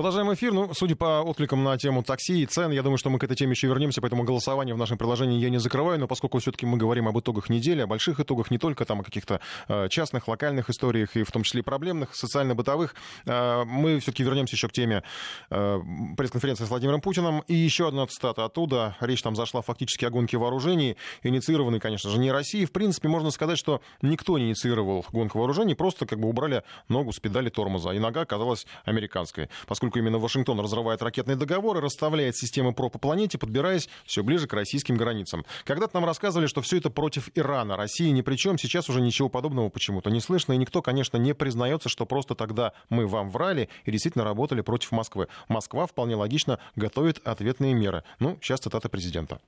Продолжаем эфир. Ну, судя по откликам на тему такси и цен, я думаю, что мы к этой теме еще вернемся, поэтому голосование в нашем приложении я не закрываю, но поскольку все-таки мы говорим об итогах недели, о больших итогах, не только там о каких-то э, частных, локальных историях, и в том числе проблемных, социально-бытовых, э, мы все-таки вернемся еще к теме э, пресс-конференции с Владимиром Путиным. И еще одна цитата оттуда. Речь там зашла фактически о гонке вооружений, инициированной, конечно же, не Россией. В принципе, можно сказать, что никто не инициировал гонку вооружений, просто как бы убрали ногу с педали тормоза, и нога оказалась американской поскольку именно Вашингтон разрывает ракетные договоры, расставляет системы ПРО по планете, подбираясь все ближе к российским границам. Когда-то нам рассказывали, что все это против Ирана. Россия ни при чем. Сейчас уже ничего подобного почему-то не слышно. И никто, конечно, не признается, что просто тогда мы вам врали и действительно работали против Москвы. Москва вполне логично готовит ответные меры. Ну, сейчас цитата президента.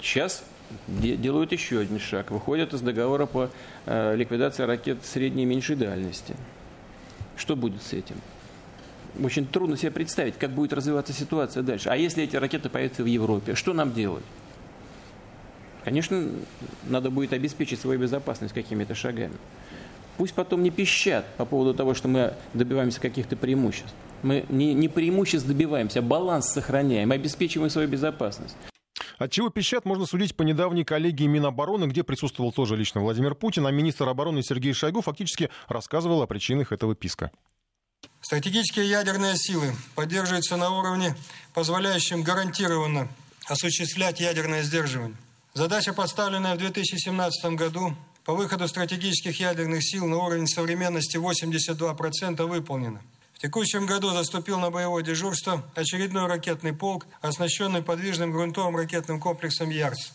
Сейчас делают еще один шаг. Выходят из договора по э, ликвидации ракет средней и меньшей дальности. Что будет с этим? Очень трудно себе представить, как будет развиваться ситуация дальше. А если эти ракеты появятся в Европе, что нам делать? Конечно, надо будет обеспечить свою безопасность какими-то шагами. Пусть потом не пищат по поводу того, что мы добиваемся каких-то преимуществ. Мы не, не преимуществ добиваемся, а баланс сохраняем, обеспечиваем свою безопасность. От чего пищат, можно судить по недавней коллегии Минобороны, где присутствовал тоже лично Владимир Путин, а министр обороны Сергей Шойгу фактически рассказывал о причинах этого писка. Стратегические ядерные силы поддерживаются на уровне, позволяющем гарантированно осуществлять ядерное сдерживание. Задача, поставленная в 2017 году по выходу стратегических ядерных сил на уровень современности 82% выполнена. В текущем году заступил на боевое дежурство очередной ракетный полк, оснащенный подвижным грунтовым ракетным комплексом «Ярс».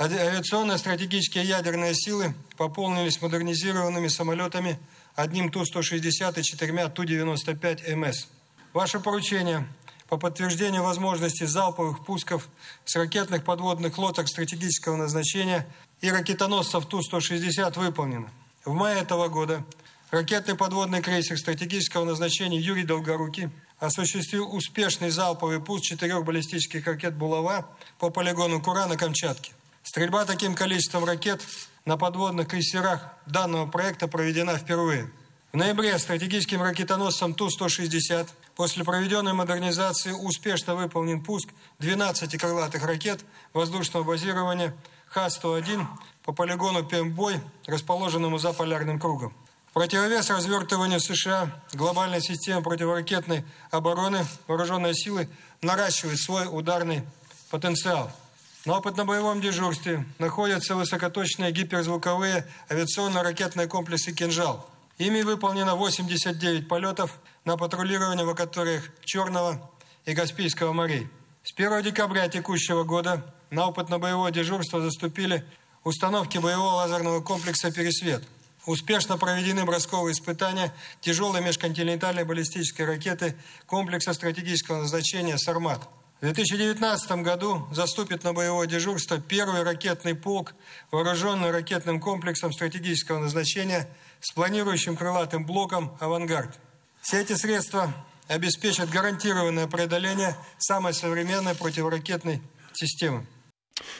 Авиационные стратегические ядерные силы пополнились модернизированными самолетами одним Ту-160 и четырьмя Ту-95МС. Ваше поручение по подтверждению возможности залповых пусков с ракетных подводных лодок стратегического назначения и ракетоносцев Ту-160 выполнено. В мае этого года ракетный подводный крейсер стратегического назначения Юрий Долгорукий осуществил успешный залповый пуск четырех баллистических ракет «Булава» по полигону Кура на Камчатке. Стрельба таким количеством ракет на подводных крейсерах данного проекта проведена впервые. В ноябре стратегическим ракетоносцем Ту-160 после проведенной модернизации успешно выполнен пуск 12 крылатых ракет воздушного базирования Х-101 по полигону Пембой, расположенному за полярным кругом. Противовес развертыванию США глобальной системы противоракетной обороны вооруженные силы наращивают свой ударный потенциал – на опытно-боевом дежурстве находятся высокоточные гиперзвуковые авиационно-ракетные комплексы «Кинжал». Ими выполнено 89 полетов на патрулирование в акваториях Черного и Каспийского морей. С 1 декабря текущего года на опытно-боевое дежурство заступили установки боевого лазерного комплекса «Пересвет». Успешно проведены бросковые испытания тяжелой межконтинентальной баллистической ракеты комплекса стратегического назначения «Сармат». В 2019 году заступит на боевое дежурство первый ракетный полк, вооруженный ракетным комплексом стратегического назначения с планирующим крылатым блоком «Авангард». Все эти средства обеспечат гарантированное преодоление самой современной противоракетной системы.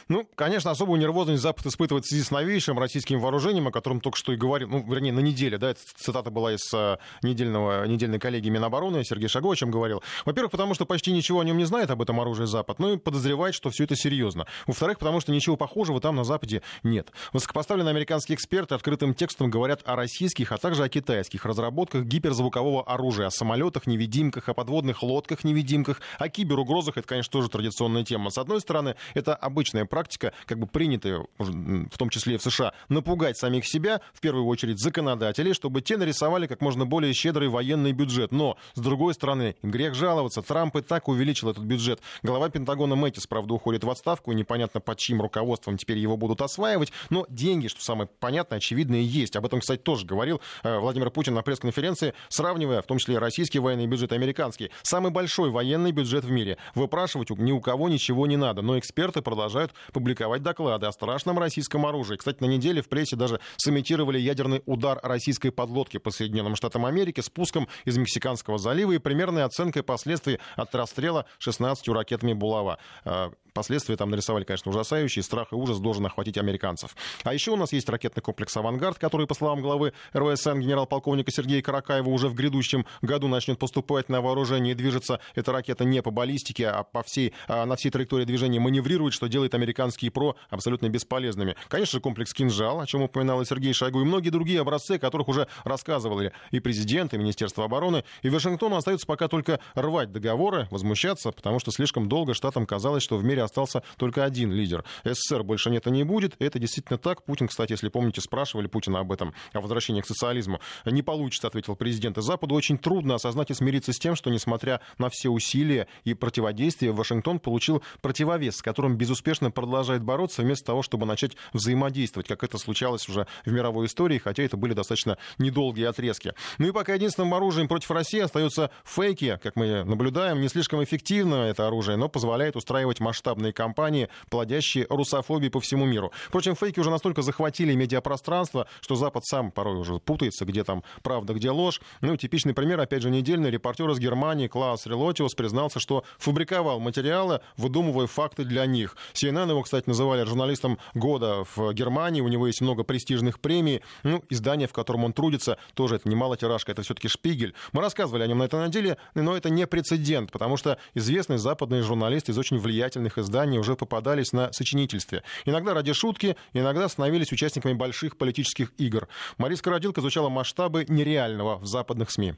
Ну, конечно, особую нервозность Запад испытывает в связи с новейшим российским вооружением, о котором только что и говорил, ну, вернее, на неделе, да, эта цитата была из uh, недельного, недельной коллегии Минобороны, Сергей Шаго, о чем говорил. Во-первых, потому что почти ничего о нем не знает об этом оружии Запад, ну и подозревает, что все это серьезно. Во-вторых, потому что ничего похожего там на Западе нет. Высокопоставленные американские эксперты открытым текстом говорят о российских, а также о китайских разработках гиперзвукового оружия, о самолетах, невидимках, о подводных лодках, невидимках, о киберугрозах. Это, конечно, тоже традиционная тема. С одной стороны, это обычная практика, как бы принятая, в том числе и в США, напугать самих себя, в первую очередь законодателей, чтобы те нарисовали как можно более щедрый военный бюджет. Но, с другой стороны, грех жаловаться, Трамп и так увеличил этот бюджет. Глава Пентагона Мэтис, правда, уходит в отставку, и непонятно под чьим руководством теперь его будут осваивать, но деньги, что самое понятное, очевидное, есть. Об этом, кстати, тоже говорил э, Владимир Путин на пресс-конференции, сравнивая в том числе российский военный бюджет и американский. Самый большой военный бюджет в мире. Выпрашивать ни у кого ничего не надо, но эксперты продолжают публиковать доклады о страшном российском оружии. Кстати, на неделе в прессе даже сымитировали ядерный удар российской подлодки по Соединенным Штатам Америки спуском из Мексиканского залива и примерной оценкой последствий от расстрела 16 ракетами «Булава». А, последствия там нарисовали, конечно, ужасающие. Страх и ужас должен охватить американцев. А еще у нас есть ракетный комплекс «Авангард», который, по словам главы РВСН генерал-полковника Сергея Каракаева, уже в грядущем году начнет поступать на вооружение и движется эта ракета не по баллистике, а по всей, а на всей траектории движения маневрирует, что делает американские ПРО абсолютно бесполезными. Конечно комплекс «Кинжал», о чем упоминал и Сергей Шойгу, и многие другие образцы, о которых уже рассказывали и президент, и Министерство обороны. И Вашингтону остается пока только рвать договоры, возмущаться, потому что слишком долго штатам казалось, что в мире остался только один лидер. СССР больше нет и не будет. Это действительно так. Путин, кстати, если помните, спрашивали Путина об этом, о возвращении к социализму. Не получится, ответил президент. И Западу очень трудно осознать и смириться с тем, что, несмотря на все усилия и противодействия, Вашингтон получил противовес, с которым безуспешно продолжает бороться, вместо того, чтобы начать взаимодействовать, как это случалось уже в мировой истории, хотя это были достаточно недолгие отрезки. Ну и пока единственным оружием против России остаются фейки, как мы наблюдаем, не слишком эффективно это оружие, но позволяет устраивать масштабные кампании, плодящие русофобии по всему миру. Впрочем, фейки уже настолько захватили медиапространство, что Запад сам порой уже путается, где там правда, где ложь. Ну, типичный пример, опять же, недельный репортер из Германии Клаус Релотиус признался, что фабриковал материалы, выдумывая факты для них. CNN его, кстати, называли журналистом года в Германии, у него есть много престижных премий. Ну, издание, в котором он трудится, тоже это немало тиражка, это все-таки Шпигель. Мы рассказывали о нем на этой неделе, но это не прецедент, потому что известные западные журналисты из очень влиятельных изданий уже попадались на сочинительстве. Иногда ради шутки, иногда становились участниками больших политических игр. Мариска Родилка изучала масштабы нереального в западных СМИ.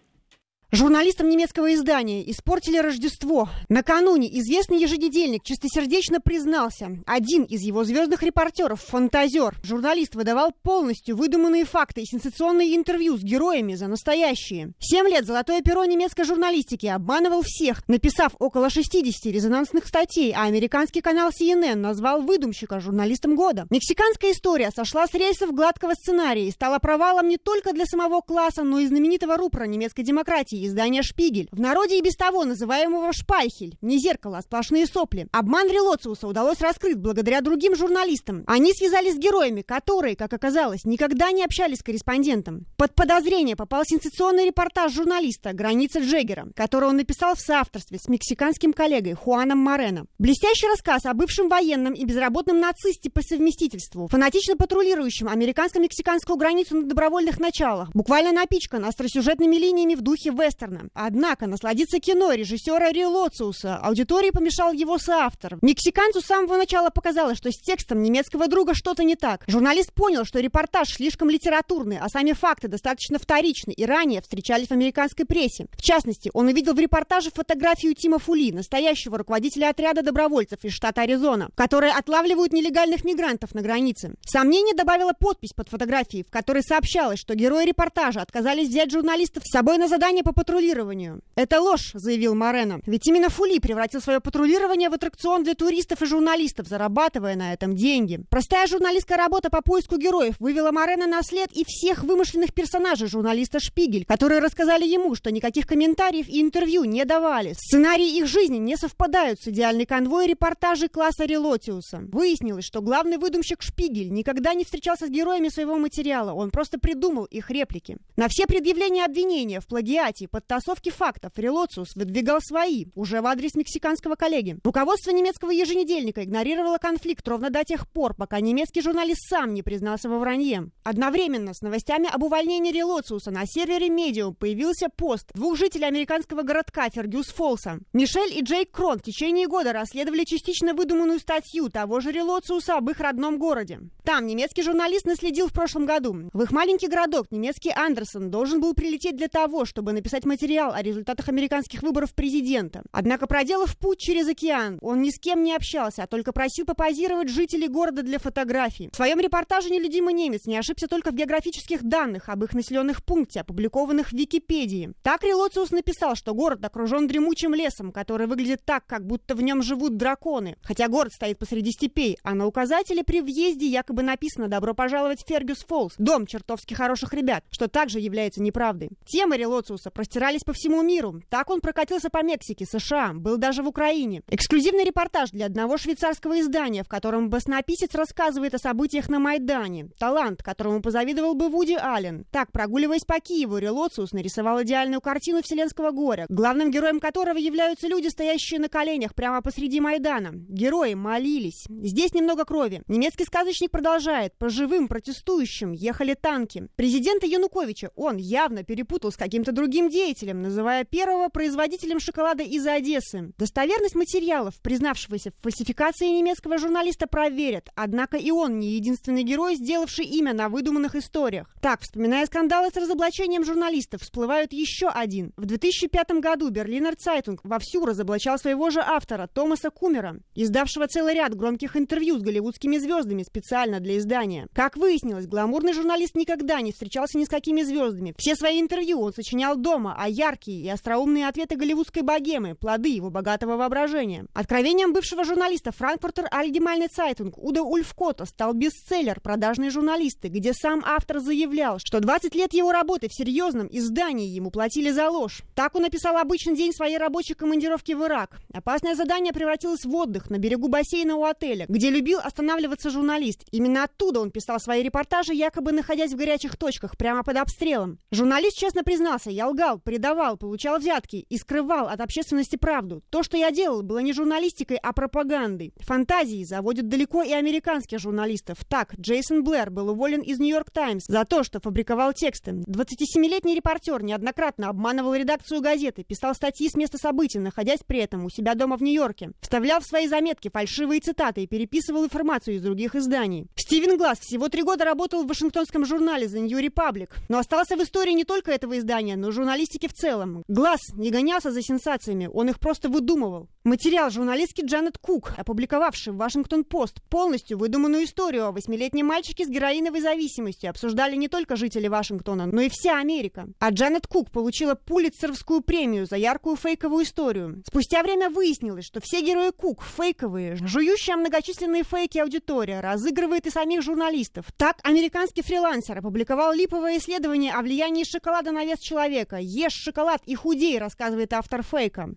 Журналистам немецкого издания испортили Рождество. Накануне известный еженедельник чистосердечно признался. Один из его звездных репортеров, фантазер, журналист выдавал полностью выдуманные факты и сенсационные интервью с героями за настоящие. Семь лет золотое перо немецкой журналистики обманывал всех, написав около 60 резонансных статей, а американский канал CNN назвал выдумщика журналистом года. Мексиканская история сошла с рельсов гладкого сценария и стала провалом не только для самого класса, но и знаменитого рупора немецкой демократии версии издания «Шпигель». В народе и без того называемого «Шпайхель». Не зеркало, а сплошные сопли. Обман Релоциуса удалось раскрыть благодаря другим журналистам. Они связались с героями, которые, как оказалось, никогда не общались с корреспондентом. Под подозрение попал сенсационный репортаж журналиста «Граница Джеггера», который он написал в соавторстве с мексиканским коллегой Хуаном Морено. Блестящий рассказ о бывшем военном и безработном нацисте по совместительству, фанатично патрулирующем американско-мексиканскую границу на добровольных началах, буквально напичкан остросюжетными линиями в духе В вестерна. Однако насладиться кино режиссера Ри Лоциуса аудитории помешал его соавтор. Мексиканцу с самого начала показалось, что с текстом немецкого друга что-то не так. Журналист понял, что репортаж слишком литературный, а сами факты достаточно вторичны и ранее встречались в американской прессе. В частности, он увидел в репортаже фотографию Тима Фули, настоящего руководителя отряда добровольцев из штата Аризона, которые отлавливают нелегальных мигрантов на границе. Сомнение добавила подпись под фотографией, в которой сообщалось, что герои репортажа отказались взять журналистов с собой на задание по патрулированию. Это ложь, заявил Морено. Ведь именно Фули превратил свое патрулирование в аттракцион для туристов и журналистов, зарабатывая на этом деньги. Простая журналистская работа по поиску героев вывела Морено на след и всех вымышленных персонажей журналиста Шпигель, которые рассказали ему, что никаких комментариев и интервью не давали. Сценарии их жизни не совпадают с идеальной конвой репортажей класса Релотиуса. Выяснилось, что главный выдумщик Шпигель никогда не встречался с героями своего материала, он просто придумал их реплики. На все предъявления обвинения в плагиате подтасовки фактов Релоциус выдвигал свои, уже в адрес мексиканского коллеги. Руководство немецкого еженедельника игнорировало конфликт ровно до тех пор, пока немецкий журналист сам не признался во вранье. Одновременно с новостями об увольнении Релоциуса на сервере Medium появился пост двух жителей американского городка Фергюс Фолса. Мишель и Джейк Крон в течение года расследовали частично выдуманную статью того же Релоциуса об их родном городе. Там немецкий журналист наследил в прошлом году. В их маленький городок немецкий Андерсон должен был прилететь для того, чтобы написать написать материал о результатах американских выборов президента. Однако, проделав путь через океан, он ни с кем не общался, а только просил попозировать жителей города для фотографий. В своем репортаже нелюдимый немец не ошибся только в географических данных об их населенных пункте, опубликованных в Википедии. Так Релоциус написал, что город окружен дремучим лесом, который выглядит так, как будто в нем живут драконы. Хотя город стоит посреди степей, а на указателе при въезде якобы написано «Добро пожаловать в Фергюс Фоллс», дом чертовски хороших ребят, что также является неправдой. Тема Релоциуса простирались по всему миру. Так он прокатился по Мексике, США, был даже в Украине. Эксклюзивный репортаж для одного швейцарского издания, в котором баснописец рассказывает о событиях на Майдане. Талант, которому позавидовал бы Вуди Аллен. Так, прогуливаясь по Киеву, Релоциус нарисовал идеальную картину вселенского горя, главным героем которого являются люди, стоящие на коленях прямо посреди Майдана. Герои молились. Здесь немного крови. Немецкий сказочник продолжает. По живым протестующим ехали танки. Президента Януковича он явно перепутал с каким-то другим деятелем, называя первого производителем шоколада из Одессы. Достоверность материалов, признавшегося в фальсификации немецкого журналиста, проверят. Однако и он не единственный герой, сделавший имя на выдуманных историях. Так, вспоминая скандалы с разоблачением журналистов, всплывают еще один. В 2005 году Берлинер Цайтунг вовсю разоблачал своего же автора, Томаса Кумера, издавшего целый ряд громких интервью с голливудскими звездами специально для издания. Как выяснилось, гламурный журналист никогда не встречался ни с какими звездами. Все свои интервью он сочинял дома, а яркие и остроумные ответы голливудской богемы – плоды его богатого воображения. Откровением бывшего журналиста Франкфуртер Альгемайне Цайтунг Удо Ульфкотте стал бестселлер «Продажные журналисты», где сам автор заявлял, что 20 лет его работы в серьезном издании ему платили за ложь. Так он написал обычный день своей рабочей командировки в Ирак. Опасное задание превратилось в отдых на берегу бассейна у отеля, где любил останавливаться журналист. Именно оттуда он писал свои репортажи, якобы находясь в горячих точках, прямо под обстрелом. Журналист честно признался, я лгал, предавал, получал взятки и скрывал от общественности правду. То, что я делал, было не журналистикой, а пропагандой. Фантазии заводят далеко и американских журналистов. Так, Джейсон Блэр был уволен из Нью-Йорк Таймс за то, что фабриковал тексты. 27-летний репортер неоднократно обманывал редакцию газеты, писал статьи с места событий, находясь при этом у себя дома в Нью-Йорке. Вставлял в свои заметки фальшивые цитаты и переписывал информацию из других изданий. Стивен Глаз всего три года работал в Вашингтонском журнале The New Republic, но остался в истории не только этого издания, но и журналистики в целом. Глаз не гонялся за сенсациями, он их просто выдумывал. Материал журналистки Джанет Кук, опубликовавший в Вашингтон-Пост полностью выдуманную историю о восьмилетнем мальчике с героиновой зависимостью, обсуждали не только жители Вашингтона, но и вся Америка. А Джанет Кук получила Пулитцеровскую премию за яркую фейковую историю. Спустя время выяснилось, что все герои Кук фейковые, жующая многочисленные фейки аудитория, разыгрывает и самих журналистов. Так, американский фрилансер опубликовал липовое исследование о влиянии шоколада на вес человека. Ешь шоколад и худей, рассказывает автор фейка.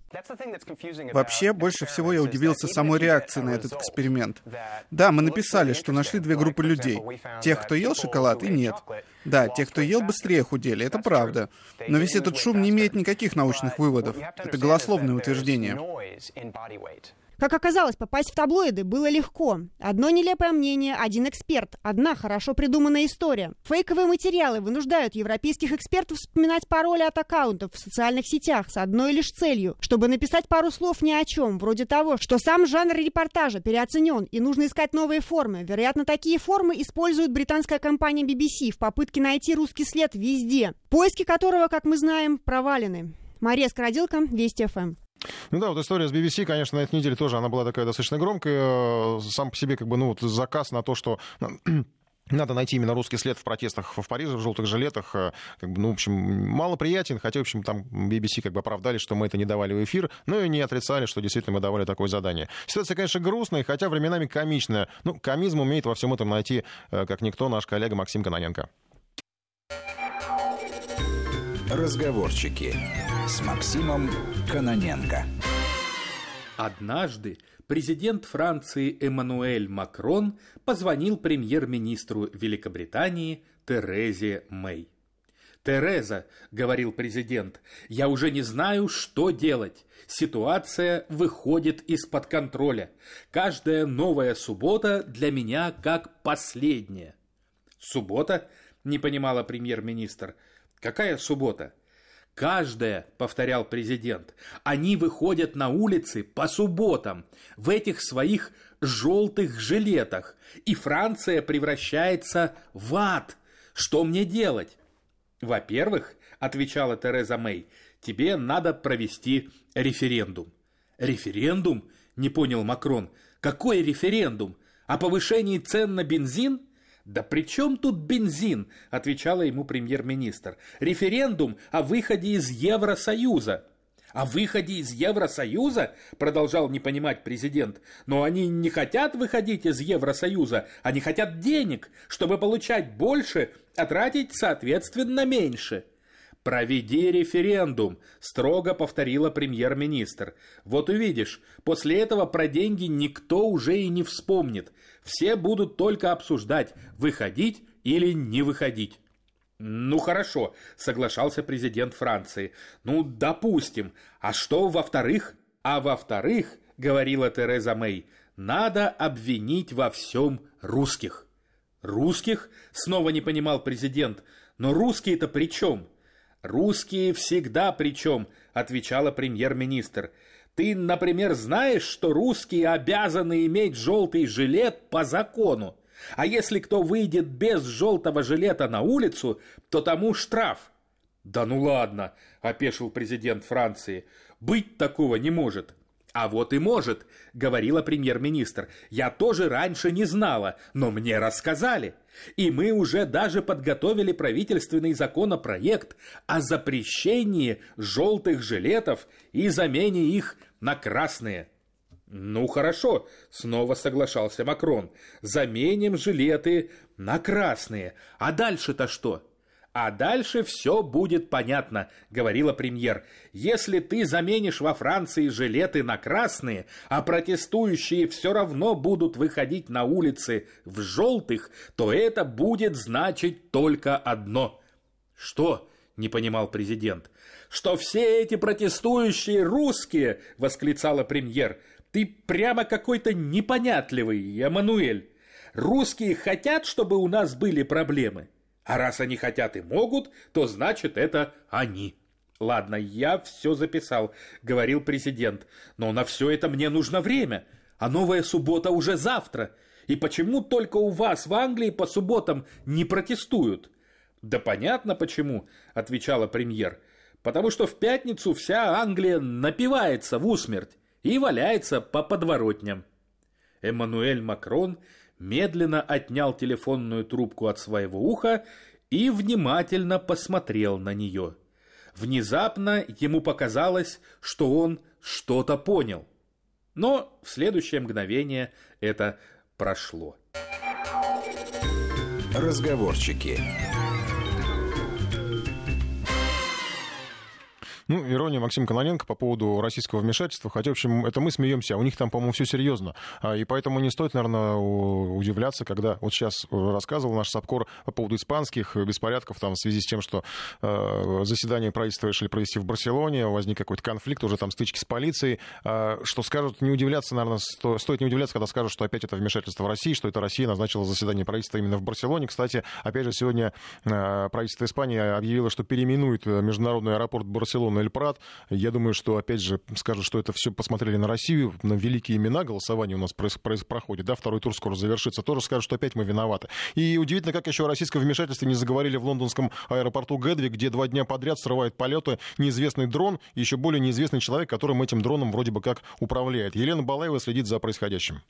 Вообще, больше всего я удивился самой реакции на этот эксперимент. Да, мы написали, что нашли две группы людей. Тех, кто ел шоколад, и нет. Да, те, кто ел, быстрее худели, это правда. Но весь этот шум не имеет никаких научных выводов. Это голословное утверждение. Как оказалось, попасть в таблоиды было легко. Одно нелепое мнение, один эксперт, одна хорошо придуманная история. Фейковые материалы вынуждают европейских экспертов вспоминать пароли от аккаунтов в социальных сетях с одной лишь целью, чтобы написать пару слов ни о чем, вроде того, что сам жанр репортажа переоценен и нужно искать новые формы. Вероятно, такие формы использует британская компания BBC в попытке найти русский след везде, поиски которого, как мы знаем, провалены. Мария Скородилка, Вести ФМ. Ну да, вот история с BBC, конечно, на этой неделе тоже, она была такая достаточно громкая. Сам по себе, как бы, ну, вот заказ на то, что надо найти именно русский след в протестах в Париже, в желтых жилетах. Как бы, ну, в общем, мало приятен, хотя, в общем, там BBC как бы оправдали, что мы это не давали в эфир, но и не отрицали, что действительно мы давали такое задание. Ситуация, конечно, грустная, хотя временами комичная. Ну, комизм умеет во всем этом найти, как никто, наш коллега Максим Каноненко. Разговорчики с Максимом Каноненко. Однажды президент Франции Эммануэль Макрон позвонил премьер-министру Великобритании Терезе Мэй. «Тереза», — говорил президент, — «я уже не знаю, что делать. Ситуация выходит из-под контроля. Каждая новая суббота для меня как последняя». «Суббота?» — не понимала премьер-министр. «Какая суббота?» Каждая, повторял президент, они выходят на улицы по субботам в этих своих желтых жилетах, и Франция превращается в ад. Что мне делать? Во-первых, отвечала Тереза Мэй, тебе надо провести референдум. Референдум? Не понял Макрон. Какой референдум? О повышении цен на бензин? «Да при чем тут бензин?» – отвечала ему премьер-министр. «Референдум о выходе из Евросоюза». «О выходе из Евросоюза?» – продолжал не понимать президент. «Но они не хотят выходить из Евросоюза, они хотят денег, чтобы получать больше, а тратить, соответственно, меньше». «Проведи референдум», – строго повторила премьер-министр. «Вот увидишь, после этого про деньги никто уже и не вспомнит. Все будут только обсуждать, выходить или не выходить». «Ну хорошо», – соглашался президент Франции. «Ну, допустим. А что во-вторых?» «А во-вторых», – говорила Тереза Мэй, – «надо обвинить во всем русских». «Русских?» – снова не понимал президент. «Но русские-то при чем?» «Русские всегда при чем?» – отвечала премьер-министр. «Ты, например, знаешь, что русские обязаны иметь желтый жилет по закону? А если кто выйдет без желтого жилета на улицу, то тому штраф». «Да ну ладно», – опешил президент Франции. «Быть такого не может». «А вот и может», — говорила премьер-министр. «Я тоже раньше не знала, но мне рассказали. И мы уже даже подготовили правительственный законопроект о запрещении желтых жилетов и замене их на красные». «Ну хорошо», — снова соглашался Макрон. «Заменим жилеты на красные. А дальше-то что?» А дальше все будет понятно, говорила премьер. Если ты заменишь во Франции жилеты на красные, а протестующие все равно будут выходить на улицы в желтых, то это будет значить только одно. Что? не понимал президент. Что все эти протестующие русские, восклицала премьер. Ты прямо какой-то непонятливый, Эммануэль. Русские хотят, чтобы у нас были проблемы. А раз они хотят и могут, то значит это они. Ладно, я все записал, говорил президент, но на все это мне нужно время, а новая суббота уже завтра. И почему только у вас в Англии по субботам не протестуют? Да понятно почему, отвечала премьер. Потому что в пятницу вся Англия напивается в усмерть и валяется по подворотням. Эммануэль Макрон медленно отнял телефонную трубку от своего уха и внимательно посмотрел на нее. Внезапно ему показалось, что он что-то понял. Но в следующее мгновение это прошло. Разговорчики. Ну, ирония Максима Кононенко по поводу российского вмешательства. Хотя, в общем, это мы смеемся, а у них там, по-моему, все серьезно. А, и поэтому не стоит, наверное, удивляться, когда вот сейчас рассказывал наш САПКОР по поводу испанских беспорядков там, в связи с тем, что э, заседание правительства решили провести в Барселоне, возник какой-то конфликт, уже там стычки с полицией. Э, что скажут, не удивляться, наверное, сто, стоит не удивляться, когда скажут, что опять это вмешательство в России, что это Россия назначила заседание правительства именно в Барселоне. Кстати, опять же, сегодня э, правительство Испании объявило, что переименует международный аэропорт Барселоны Эль Прат. Я думаю, что, опять же, скажут, что это все посмотрели на Россию, на великие имена, голосование у нас проходит, да, второй тур скоро завершится, тоже скажут, что опять мы виноваты. И удивительно, как еще о российском вмешательстве не заговорили в лондонском аэропорту Гэдви, где два дня подряд срывает полеты неизвестный дрон, еще более неизвестный человек, которым этим дроном вроде бы как управляет. Елена Балаева следит за происходящим.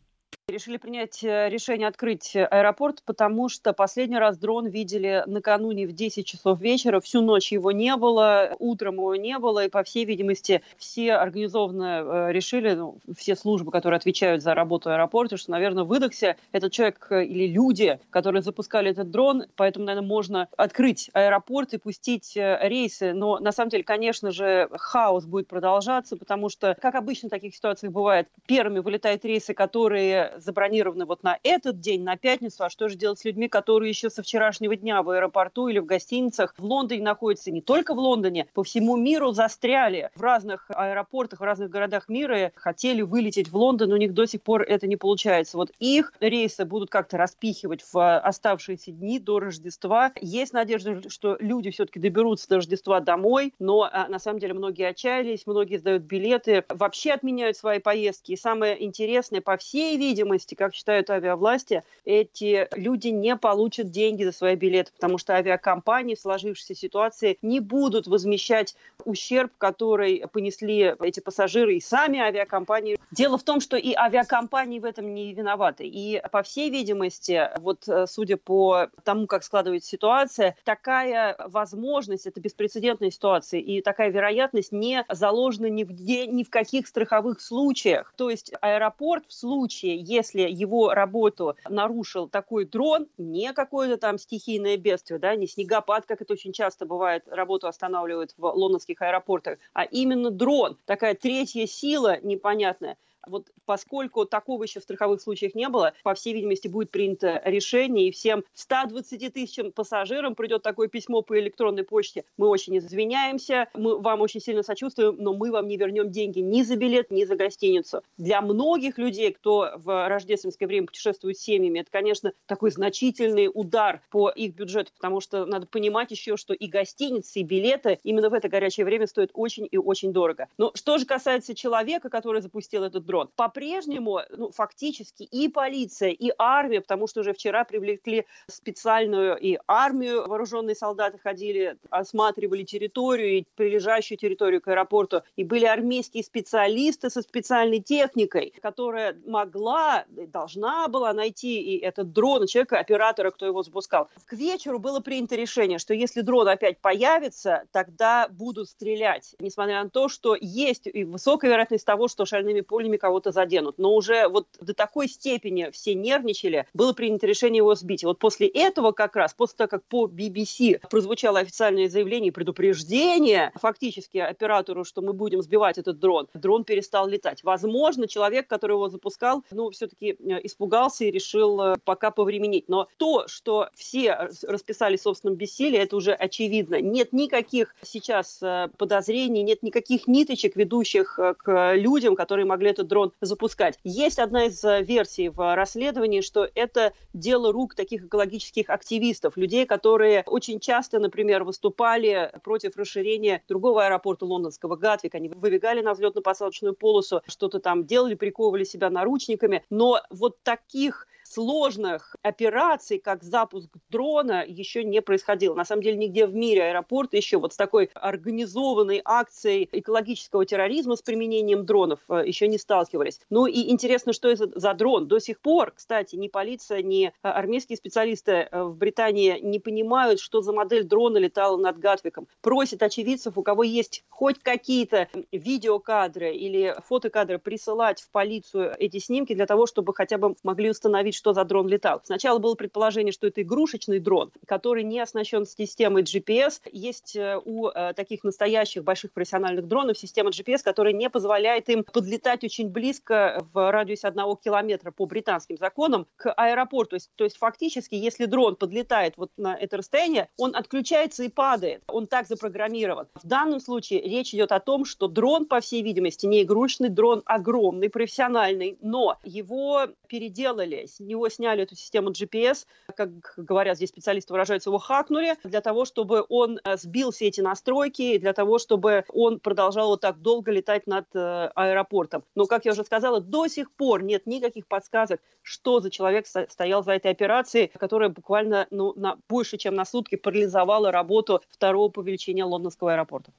Решили принять э, решение открыть аэропорт, потому что последний раз дрон видели накануне в 10 часов вечера. Всю ночь его не было, утром его не было, и, по всей видимости, все организованно э, решили, ну, все службы, которые отвечают за работу аэропорта, что, наверное, выдохся этот человек э, или люди, которые запускали этот дрон, поэтому, наверное, можно открыть аэропорт и пустить рейсы. Но, на самом деле, конечно же, хаос будет продолжаться, потому что, как обычно в таких ситуациях бывает, первыми вылетают рейсы, которые забронированы вот на этот день, на пятницу, а что же делать с людьми, которые еще со вчерашнего дня в аэропорту или в гостиницах в Лондоне находятся, не только в Лондоне, по всему миру застряли в разных аэропортах, в разных городах мира, хотели вылететь в Лондон, но у них до сих пор это не получается. Вот их рейсы будут как-то распихивать в оставшиеся дни до Рождества. Есть надежда, что люди все-таки доберутся до Рождества домой, но а, на самом деле многие отчаялись, многие сдают билеты, вообще отменяют свои поездки. И самое интересное, по всей видимости, видимости, как считают авиавласти, эти люди не получат деньги за свои билеты, потому что авиакомпании в сложившейся ситуации не будут возмещать ущерб, который понесли эти пассажиры и сами авиакомпании. Дело в том, что и авиакомпании в этом не виноваты. И, по всей видимости, вот э, судя по тому, как складывается ситуация, такая возможность, это беспрецедентная ситуация, и такая вероятность не заложена ни в, ни в каких страховых случаях. То есть аэропорт в случае, если его работу нарушил такой дрон, не какое-то там стихийное бедствие, да, не снегопад, как это очень часто бывает, работу останавливают в лондонских аэропортах, а именно дрон, такая третья сила непонятная – вот поскольку такого еще в страховых случаях не было, по всей видимости, будет принято решение, и всем 120 тысячам пассажирам придет такое письмо по электронной почте. Мы очень извиняемся, мы вам очень сильно сочувствуем, но мы вам не вернем деньги ни за билет, ни за гостиницу. Для многих людей, кто в рождественское время путешествует с семьями, это, конечно, такой значительный удар по их бюджету, потому что надо понимать еще, что и гостиницы, и билеты именно в это горячее время стоят очень и очень дорого. Но что же касается человека, который запустил этот дрон. По-прежнему, ну, фактически и полиция, и армия, потому что уже вчера привлекли специальную и армию, вооруженные солдаты ходили, осматривали территорию и прилежащую территорию к аэропорту, и были армейские специалисты со специальной техникой, которая могла, должна была найти и этот дрон, человека, оператора, кто его запускал. К вечеру было принято решение, что если дрон опять появится, тогда будут стрелять, несмотря на то, что есть и высокая вероятность того, что шальными пулями кого-то заденут. Но уже вот до такой степени все нервничали, было принято решение его сбить. И вот после этого как раз, после того, как по BBC прозвучало официальное заявление и предупреждение фактически оператору, что мы будем сбивать этот дрон, дрон перестал летать. Возможно, человек, который его запускал, ну, все-таки э, испугался и решил э, пока повременить. Но то, что все расписали в собственном бессилии, это уже очевидно. Нет никаких сейчас э, подозрений, нет никаких ниточек, ведущих к людям, которые могли этот дрон запускать. Есть одна из э, версий в расследовании, что это дело рук таких экологических активистов, людей, которые очень часто, например, выступали против расширения другого аэропорта лондонского Гатвик. Они выбегали на взлетно-посадочную полосу, что-то там делали, приковывали себя наручниками. Но вот таких сложных операций, как запуск дрона, еще не происходило. На самом деле нигде в мире аэропорт еще вот с такой организованной акцией экологического терроризма с применением дронов э, еще не сталкивались. Ну и интересно, что это за дрон. До сих пор, кстати, ни полиция, ни э, армейские специалисты э, в Британии не понимают, что за модель дрона летала над Гатвиком. Просят очевидцев, у кого есть хоть какие-то видеокадры или фотокадры, присылать в полицию эти снимки для того, чтобы хотя бы могли установить, что за дрон летал. Сначала было предположение, что это игрушечный дрон, который не оснащен системой GPS. Есть э, у э, таких настоящих больших профессиональных дронов система GPS, которая не позволяет им подлетать очень близко в радиусе одного километра по британским законам к аэропорту. То есть, то есть фактически, если дрон подлетает вот на это расстояние, он отключается и падает. Он так запрограммирован. В данном случае речь идет о том, что дрон, по всей видимости, не игрушечный дрон, огромный, профессиональный, но его переделали, него сняли эту систему GPS, как говорят здесь специалисты выражаются, его хакнули для того, чтобы он э, сбил все эти настройки, для того, чтобы он продолжал вот так долго летать над э, аэропортом. Но, как я уже сказала, до сих пор нет никаких подсказок, что за человек стоял за этой операцией, которая буквально ну, на, больше, чем на сутки парализовала работу второго по величине лондонского аэропорта.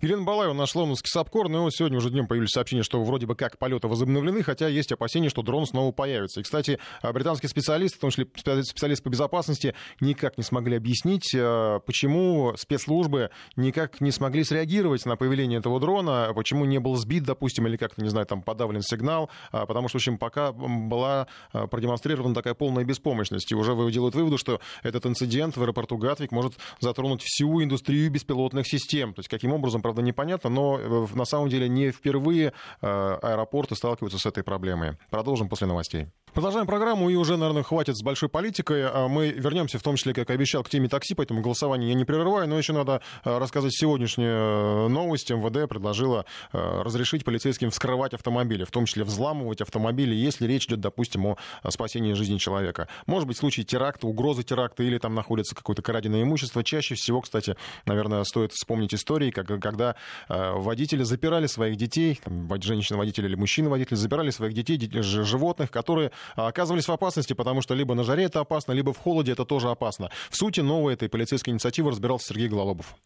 Елена Балаева, наш лондонский САПКОР, но сегодня уже днем появились сообщения, что вроде бы как полеты возобновлены, хотя есть опасения, что дрон снова появится. И, кстати, британские специалисты, в том числе специалисты по безопасности, никак не смогли объяснить, э, почему спецслужбы никак не смогли среагировать на появление этого дрона, почему не был сбит, допустим, или как-то, не знаю, там подавлен сигнал, а, потому что, в общем, пока была э, продемонстрирована такая полная беспомощность. И уже делают выводы, что этот инцидент в аэропорту Гатвик может затронуть всю индустрию беспилотных систем. То есть каким образом, правда, непонятно, но э, на самом деле не впервые аэропорты сталкиваются с этой проблемой. Продолжим после новостей. Продолжаем программу, и уже, наверное, хватит с большой политикой. А мы вернемся, в том числе, как и обещал, к теме такси, поэтому голосование я не прерываю, но еще надо э, рассказать сегодняшнюю э, новость. МВД предложила э, разрешить полицейским вскрывать автомобили, в том числе взламывать автомобили, если речь идет, допустим, о спасении жизни человека. Может быть, в случае теракта, угрозы теракта или там находится какое-то краденое имущество. Чаще всего, кстати, наверное, стоит вспомнить истории, как, когда водители запирали своих детей, женщины-водители или мужчины-водители запирали своих детей, животных, которые оказывались в опасности, потому что либо на жаре это опасно, либо в холоде это тоже опасно. В сути, новой этой полицейской инициативы разбирался Сергей Гололобов.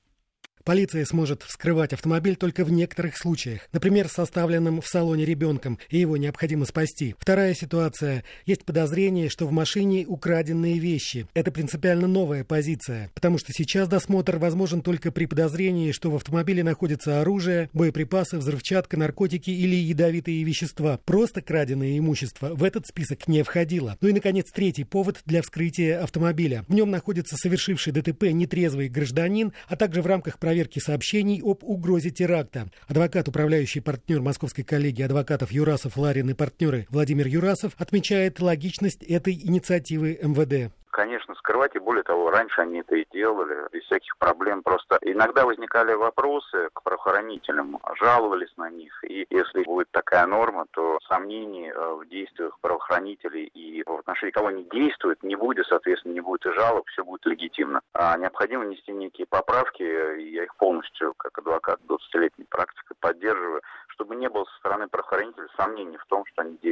Полиция сможет вскрывать автомобиль только в некоторых случаях, например, составленным в салоне ребенком, и его необходимо спасти. Вторая ситуация. Есть подозрение, что в машине украденные вещи. Это принципиально новая позиция, потому что сейчас досмотр возможен только при подозрении, что в автомобиле находится оружие, боеприпасы, взрывчатка, наркотики или ядовитые вещества. Просто краденое имущество в этот список не входило. Ну и, наконец, третий повод для вскрытия автомобиля. В нем находится совершивший ДТП нетрезвый гражданин, а также в рамках проверки сообщений об угрозе теракта. Адвокат, управляющий партнер московской коллегии адвокатов Юрасов, Ларин и партнеры Владимир Юрасов отмечает логичность этой инициативы МВД конечно, скрывать, и более того, раньше они это и делали, без всяких проблем. Просто иногда возникали вопросы к правоохранителям, жаловались на них, и если будет такая норма, то сомнений э, в действиях правоохранителей и в отношении кого они действуют не будет, соответственно, не будет и жалоб, все будет легитимно. А необходимо внести некие поправки, и я их полностью, как адвокат 20-летней практикой, поддерживаю, чтобы не было со стороны правоохранителей сомнений в том, что они действуют.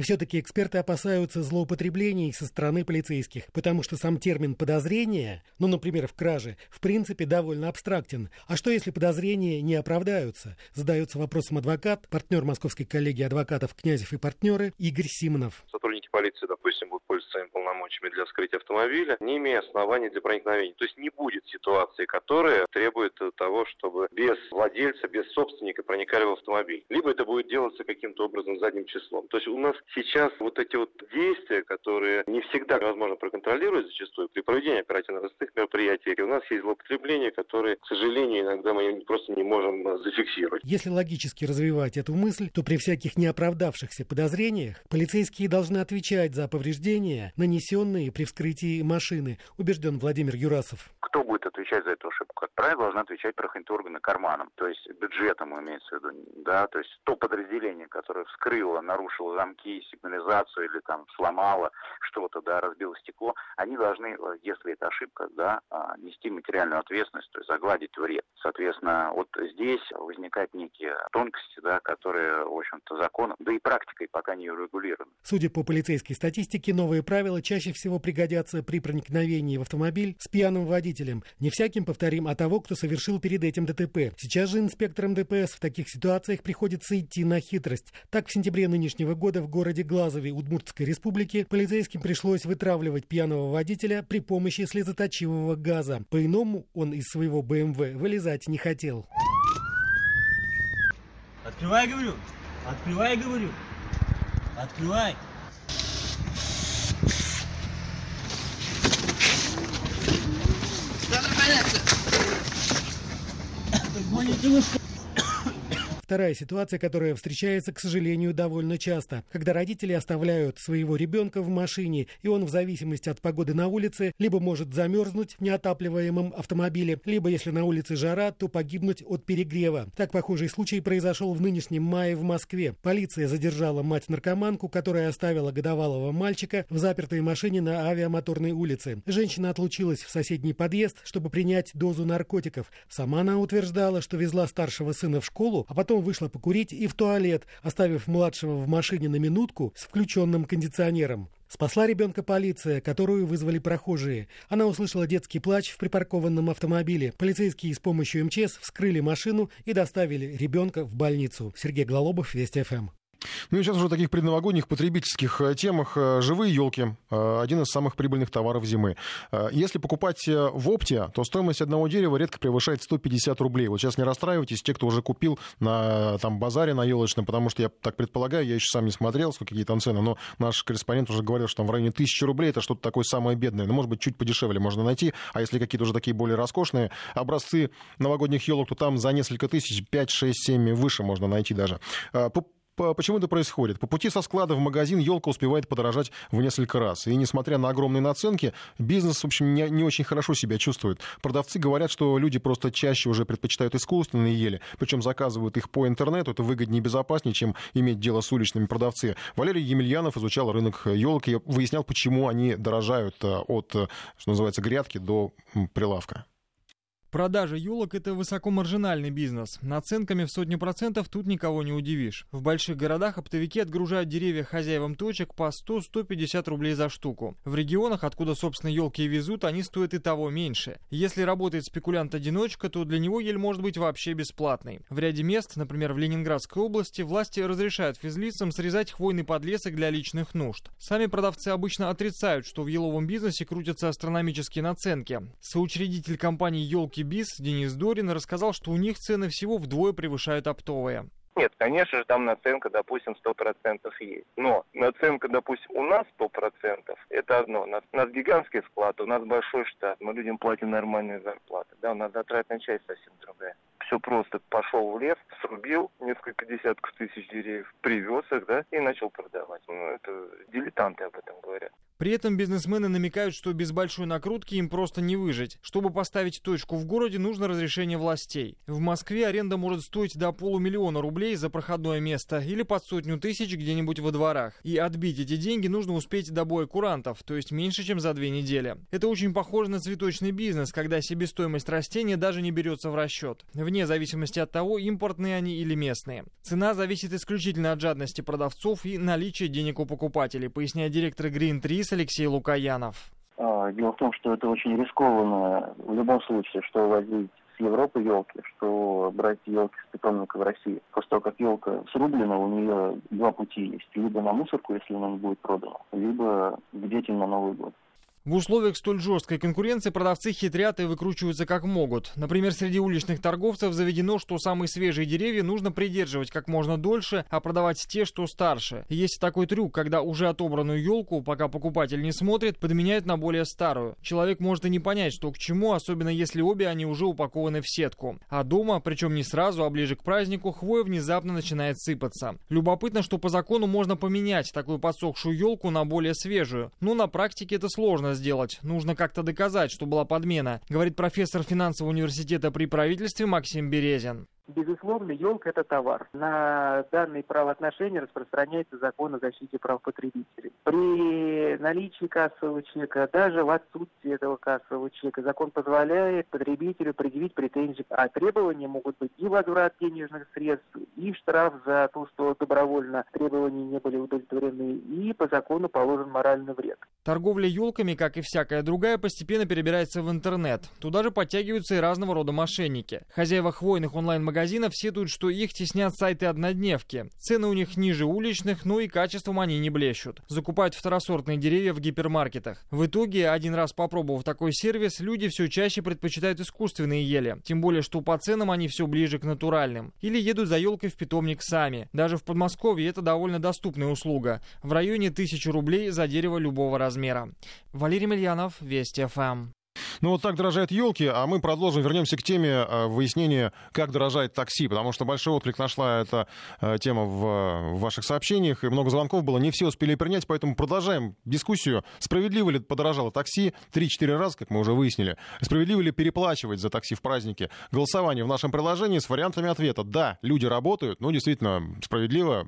И все-таки эксперты опасаются злоупотреблений со стороны полицейских, потому что сам термин «подозрение», ну, например, в краже, в принципе довольно абстрактен. А что, если подозрения не оправдаются? Задается вопросом адвокат, партнер московской коллегии адвокатов «Князев и партнеры» Игорь Симонов. Сотрудники полиции, допустим, будут пользоваться своими полномочиями для вскрытия автомобиля, не имея оснований для проникновения. То есть не будет ситуации, которая требует того, чтобы без владельца, без собственника проникали в автомобиль. Либо это будет делаться каким-то образом задним числом. То есть у нас сейчас вот эти вот действия, которые не всегда возможно проконтролировать зачастую при проведении оперативно-розыскных мероприятий, у нас есть злоупотребления, которые, к сожалению, иногда мы просто не можем зафиксировать. Если логически развивать эту мысль, то при всяких неоправдавшихся подозрениях полицейские должны отвечать за повреждения, нанесенные при вскрытии машины, убежден Владимир Юрасов. Кто будет отвечать за эту ошибку? Как правило, должны отвечать правоохранительные органы карманом, то есть бюджетом имеется в виду, да, то есть то подразделение, которое вскрыло, нарушило замки, сигнализацию или там сломало что-то, да, разбило стекло, они должны, э, если это ошибка, да, а, нести материальную ответственность, то есть загладить вред. Соответственно, вот здесь возникают некие тонкости, да, которые, в общем-то, законом, да и практикой пока не урегулированы. Судя по полицейской статистике, новые правила чаще всего пригодятся при проникновении в автомобиль с пьяным водителем. Не всяким, повторим, а того, кто совершил перед этим ДТП. Сейчас же инспекторам ДПС в таких ситуациях приходится идти на хитрость. Так, в сентябре нынешнего года в городе Глазове Удмуртской республики полицейским пришлось вытравливать пьяного водителя при помощи слезоточивого газа. По-иному он из своего БМВ вылезать не хотел. Открывай, говорю! Открывай, говорю! Открывай! Понятно. Вторая ситуация, которая встречается, к сожалению, довольно часто, когда родители оставляют своего ребенка в машине, и он в зависимости от погоды на улице либо может замерзнуть в неотапливаемом автомобиле, либо, если на улице жара, то погибнуть от перегрева. Так похожий случай произошел в нынешнем мае в Москве. Полиция задержала мать-наркоманку, которая оставила годовалого мальчика в запертой машине на авиамоторной улице. Женщина отлучилась в соседний подъезд, чтобы принять дозу наркотиков. Сама она утверждала, что везла старшего сына в школу, а потом вышла покурить и в туалет, оставив младшего в машине на минутку с включенным кондиционером. Спасла ребенка полиция, которую вызвали прохожие. Она услышала детский плач в припаркованном автомобиле. Полицейские с помощью МЧС вскрыли машину и доставили ребенка в больницу. Сергей Глалобов, Вести ФМ. Ну и сейчас уже таких предновогодних потребительских э, темах э, живые елки э, один из самых прибыльных товаров зимы. Если покупать в опте, то стоимость одного дерева редко превышает 150 рублей. Вот сейчас не расстраивайтесь, те, кто уже купил на там, базаре на елочном, потому что я так предполагаю, я еще сам не смотрел, какие там цены, но наш корреспондент уже говорил, что там в районе 1000 рублей это что-то такое самое бедное. Ну, может быть, чуть подешевле можно найти, а если какие-то уже такие более роскошные образцы новогодних елок, то там за несколько тысяч, 5, 6, 7 выше можно найти даже почему это происходит? По пути со склада в магазин елка успевает подорожать в несколько раз. И несмотря на огромные наценки, бизнес, в общем, не, не очень хорошо себя чувствует. Продавцы говорят, что люди просто чаще уже предпочитают искусственные ели, причем заказывают их по интернету. Это выгоднее и безопаснее, чем иметь дело с уличными продавцами. Валерий Емельянов изучал рынок елки выяснял, почему они дорожают э, от, что называется, грядки до прилавка. Продажа елок – это высокомаржинальный бизнес. Наценками в сотни процентов тут никого не удивишь. В больших городах оптовики отгружают деревья хозяевам точек по 100-150 рублей за штуку. В регионах, откуда, собственно, елки и везут, они стоят и того меньше. Если работает спекулянт-одиночка, то для него ель может быть вообще бесплатной. В ряде мест, например, в Ленинградской области, власти разрешают физлицам срезать хвойный подлесок для личных нужд. Сами продавцы обычно отрицают, что в еловом бизнесе крутятся астрономические наценки. Соучредитель компании «Елки Биз» Денис Дорин рассказал, что у них цены всего вдвое превышают оптовые. Нет, конечно же, там наценка, допустим, 100% есть. Но наценка, допустим, у нас 100% это одно. У нас, у нас гигантский склад, у нас большой штат, мы людям платим нормальные зарплаты. Да, у нас затратная часть совсем другая. Все просто. Пошел в лес, срубил несколько десятков тысяч деревьев, привез их, да, и начал продавать. Ну, это дилетанты об этом говорят. При этом бизнесмены намекают, что без большой накрутки им просто не выжить. Чтобы поставить точку в городе, нужно разрешение властей. В Москве аренда может стоить до полумиллиона рублей за проходное место или под сотню тысяч где-нибудь во дворах. И отбить эти деньги нужно успеть до боя курантов, то есть меньше, чем за две недели. Это очень похоже на цветочный бизнес, когда себестоимость растения даже не берется в расчет, вне зависимости от того, импортные они или местные. Цена зависит исключительно от жадности продавцов и наличия денег у покупателей, поясняет директор Green Trees Алексей Лукаянов. А, дело в том, что это очень рискованно в любом случае, что возить Европы елки, что брать елки с питомника в России. После того, как елка срублена, у нее два пути есть. Либо на мусорку, если она не будет продана, либо к детям на Новый год. В условиях столь жесткой конкуренции продавцы хитрят и выкручиваются как могут. Например, среди уличных торговцев заведено, что самые свежие деревья нужно придерживать как можно дольше, а продавать те, что старше. Есть такой трюк, когда уже отобранную елку, пока покупатель не смотрит, подменяют на более старую. Человек может и не понять, что к чему, особенно если обе они уже упакованы в сетку. А дома, причем не сразу, а ближе к празднику, хвоя внезапно начинает сыпаться. Любопытно, что по закону можно поменять такую подсохшую елку на более свежую. Но на практике это сложно сделать. Нужно как-то доказать, что была подмена, говорит профессор финансового университета при правительстве Максим Березин. Безусловно, елка – это товар. На данные правоотношения распространяется закон о защите прав потребителей. При наличии кассового чека, даже в отсутствии этого кассового чека, закон позволяет потребителю предъявить претензии, а требования могут быть и возврат денежных средств, и штраф за то, что добровольно требования не были удовлетворены, и по закону положен моральный вред. Торговля елками, как и всякая другая, постепенно перебирается в интернет. Туда же подтягиваются и разного рода мошенники. Хозяева хвойных онлайн-магазинов магазинов сетуют, что их теснят сайты-однодневки. Цены у них ниже уличных, но и качеством они не блещут. Закупают второсортные деревья в гипермаркетах. В итоге, один раз попробовав такой сервис, люди все чаще предпочитают искусственные ели. Тем более, что по ценам они все ближе к натуральным. Или едут за елкой в питомник сами. Даже в Подмосковье это довольно доступная услуга. В районе 1000 рублей за дерево любого размера. Валерий Мильянов, Вести ФМ. Ну вот так дорожают елки, а мы продолжим, вернемся к теме э, выяснения, как дорожает такси, потому что большой отклик нашла эта э, тема в ваших сообщениях, и много звонков было, не все успели принять, поэтому продолжаем дискуссию, справедливо ли подорожало такси 3-4 раза, как мы уже выяснили, справедливо ли переплачивать за такси в празднике. Голосование в нашем приложении с вариантами ответа. Да, люди работают, ну действительно справедливо,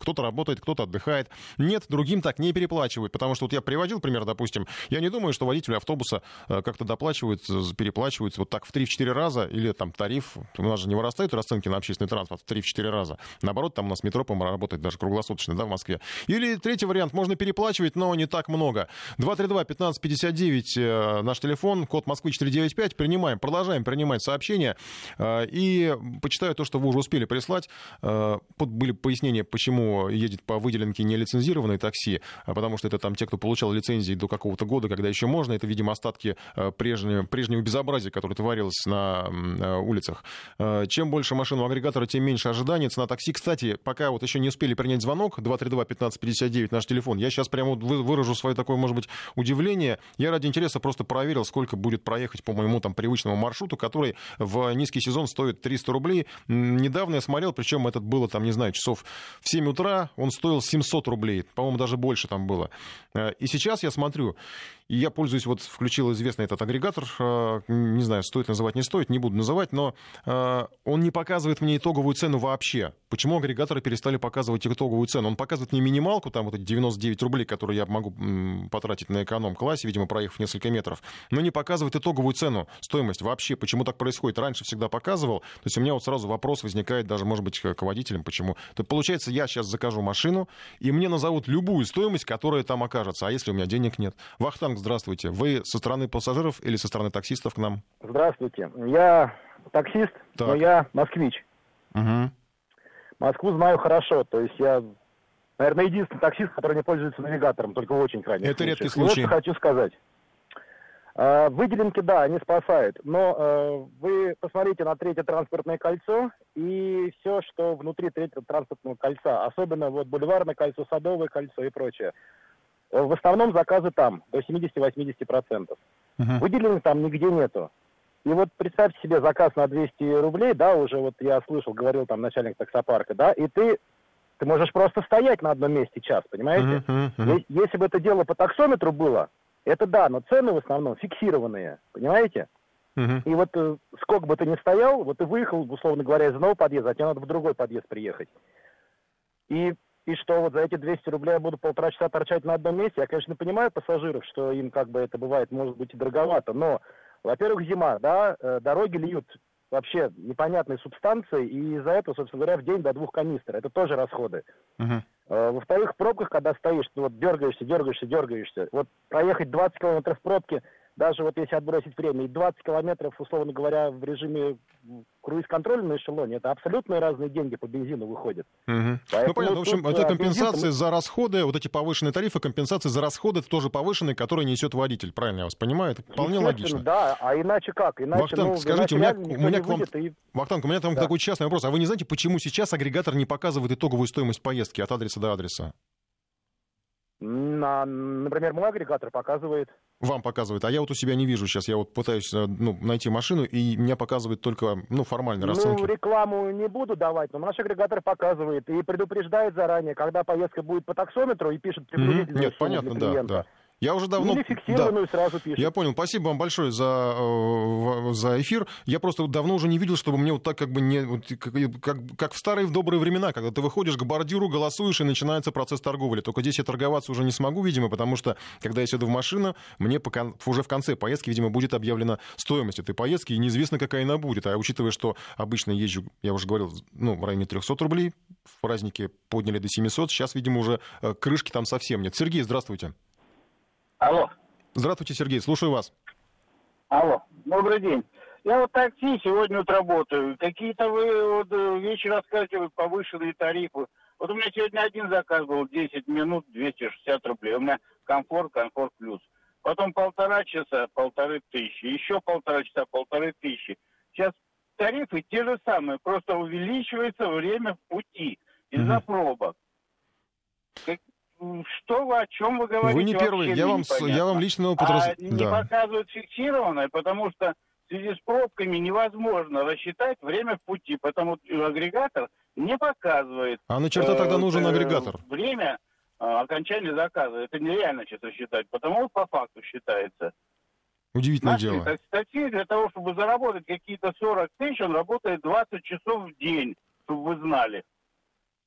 кто-то работает, кто-то отдыхает. Нет, другим так не переплачивают, потому что вот я приводил пример, допустим, я не думаю, что водителю автобуса э, как-то доплачиваются, переплачиваются вот так в 3-4 раза, или там тариф, у нас же не вырастают расценки на общественный транспорт в 3-4 раза. Наоборот, там у нас метро, по работает даже круглосуточно, да, в Москве. Или третий вариант, можно переплачивать, но не так много. 232-1559, э, наш телефон, код Москвы 495, принимаем, продолжаем принимать сообщения, э, и почитаю то, что вы уже успели прислать. Э, были пояснения, почему едет по выделенке нелицензированное такси, потому что это там те, кто получал лицензии до какого-то года, когда еще можно, это, видимо, остатки прежнего, прежнего безобразия, которое творилось на э, улицах. Э, чем больше машин у агрегатора, тем меньше ожиданий. Цена такси, кстати, пока вот еще не успели принять звонок, 232-1559 наш телефон, я сейчас прямо выражу свое такое, может быть, удивление. Я ради интереса просто проверил, сколько будет проехать по моему там привычному маршруту, который в низкий сезон стоит 300 рублей. Недавно я смотрел, причем этот было там, не знаю, часов в 7 утра, он стоил 700 рублей, по-моему, даже больше там было. Э, и сейчас я смотрю, и я пользуюсь, вот включил известный этот агрегатор, э, не знаю, стоит называть, не стоит, не буду называть, но э, он не показывает мне итоговую цену вообще. Почему агрегаторы перестали показывать итоговую цену? Он показывает мне минималку, там вот эти 99 рублей, которые я могу потратить на эконом-классе, видимо, проехав несколько метров, но не показывает итоговую цену, стоимость вообще. Почему так происходит? Раньше всегда показывал. То есть у меня вот сразу вопрос возникает даже, может быть, к водителям, почему. То получается, я сейчас закажу машину, и мне назовут любую стоимость, которая там окажется. А если у меня денег нет? Вахтанг, здравствуйте. Вы со стороны пассажиров или со стороны таксистов к нам? Здравствуйте. Я таксист, так. но я москвич. Угу. Москву знаю хорошо. То есть я, наверное, единственный таксист, который не пользуется навигатором, только в очень крайних Это случаях. редкий случай. Вот хочу сказать. А, выделенки, да, они спасают, но э, вы посмотрите на третье транспортное кольцо и все, что внутри третьего транспортного кольца, особенно вот бульварное кольцо, садовое кольцо и прочее. В основном заказы там, до 70-80%. Uh-huh. Выделенных там нигде нету. И вот представьте себе заказ на 200 рублей, да, уже вот я слышал, говорил там начальник таксопарка, да, и ты, ты можешь просто стоять на одном месте час, понимаете? Uh-huh, uh-huh. Если бы это дело по таксометру было, это да, но цены в основном фиксированные, понимаете? Uh-huh. И вот э, сколько бы ты ни стоял, вот ты выехал, условно говоря, из одного подъезда, а тебе надо в другой подъезд приехать. И, и что, вот за эти 200 рублей я буду полтора часа торчать на одном месте? Я, конечно, понимаю пассажиров, что им как бы это бывает, может быть, и дороговато, но, во-первых, зима, да, э, дороги льют вообще непонятной субстанции, и из-за этого, собственно говоря, в день до двух канистр. Это тоже расходы. Uh-huh. Во-вторых, в пробках, когда стоишь, ты вот дергаешься, дергаешься, дергаешься. Вот проехать 20 километров в пробке даже вот если отбросить время, и 20 километров, условно говоря, в режиме круиз-контроля на эшелоне, это абсолютно разные деньги по бензину выходят. Угу. Ну, понятно. В общем, это компенсации бензин... за расходы, вот эти повышенные тарифы, компенсации за расходы, это тоже повышенные, которые несет водитель, правильно я вас понимаю? Это вполне логично. да, а иначе как? Иначе, Вахтанг, ну, скажите, у меня, у меня к вам... И... Вахтанг, у меня там да. такой частный вопрос. А вы не знаете, почему сейчас агрегатор не показывает итоговую стоимость поездки от адреса до адреса? На, например, мой агрегатор показывает. Вам показывает, а я вот у себя не вижу сейчас. Я вот пытаюсь э, ну, найти машину, и меня показывает только ну, формальные расценки. Ну, рекламу не буду давать, но наш агрегатор показывает и предупреждает заранее, когда поездка будет по таксометру и пишет приблизительную mm-hmm. Нет, понятно, да, да. Я уже давно... Или фиксированную да. сразу пишет. Я понял. Спасибо вам большое за, э, за эфир. Я просто давно уже не видел, чтобы мне вот так как бы не... Вот, как, как, как в старые в добрые времена, когда ты выходишь к бордюру, голосуешь, и начинается процесс торговли. Только здесь я торговаться уже не смогу, видимо, потому что, когда я сяду в машину, мне пока, уже в конце поездки, видимо, будет объявлена стоимость этой поездки, и неизвестно, какая она будет. А учитывая, что обычно езжу, я уже говорил, ну, в районе 300 рублей, в празднике подняли до 700, сейчас, видимо, уже э, крышки там совсем нет. Сергей, здравствуйте. Алло. Здравствуйте, Сергей, слушаю вас. Алло, добрый день. Я вот такси сегодня вот работаю. Какие-то вы вот э, вещи рассказываете, повышенные тарифы. Вот у меня сегодня один заказ был, 10 минут, 260 рублей. У меня комфорт, комфорт плюс. Потом полтора часа, полторы тысячи. Еще полтора часа, полторы тысячи. Сейчас тарифы те же самые, просто увеличивается время пути из-за mm-hmm. пробок что вы, о чем вы говорите? Вы не первый, я вам, я вам личный опыт... А раз... не да. показывают фиксированное, потому что в связи с пробками невозможно рассчитать время в пути, потому что агрегатор не показывает... А на черта тогда нужен э, агрегатор? Время э, окончания заказа. Это нереально сейчас рассчитать, потому по факту считается. Удивительное Нашли дело. Такси для того, чтобы заработать какие-то 40 тысяч, он работает 20 часов в день, чтобы вы знали.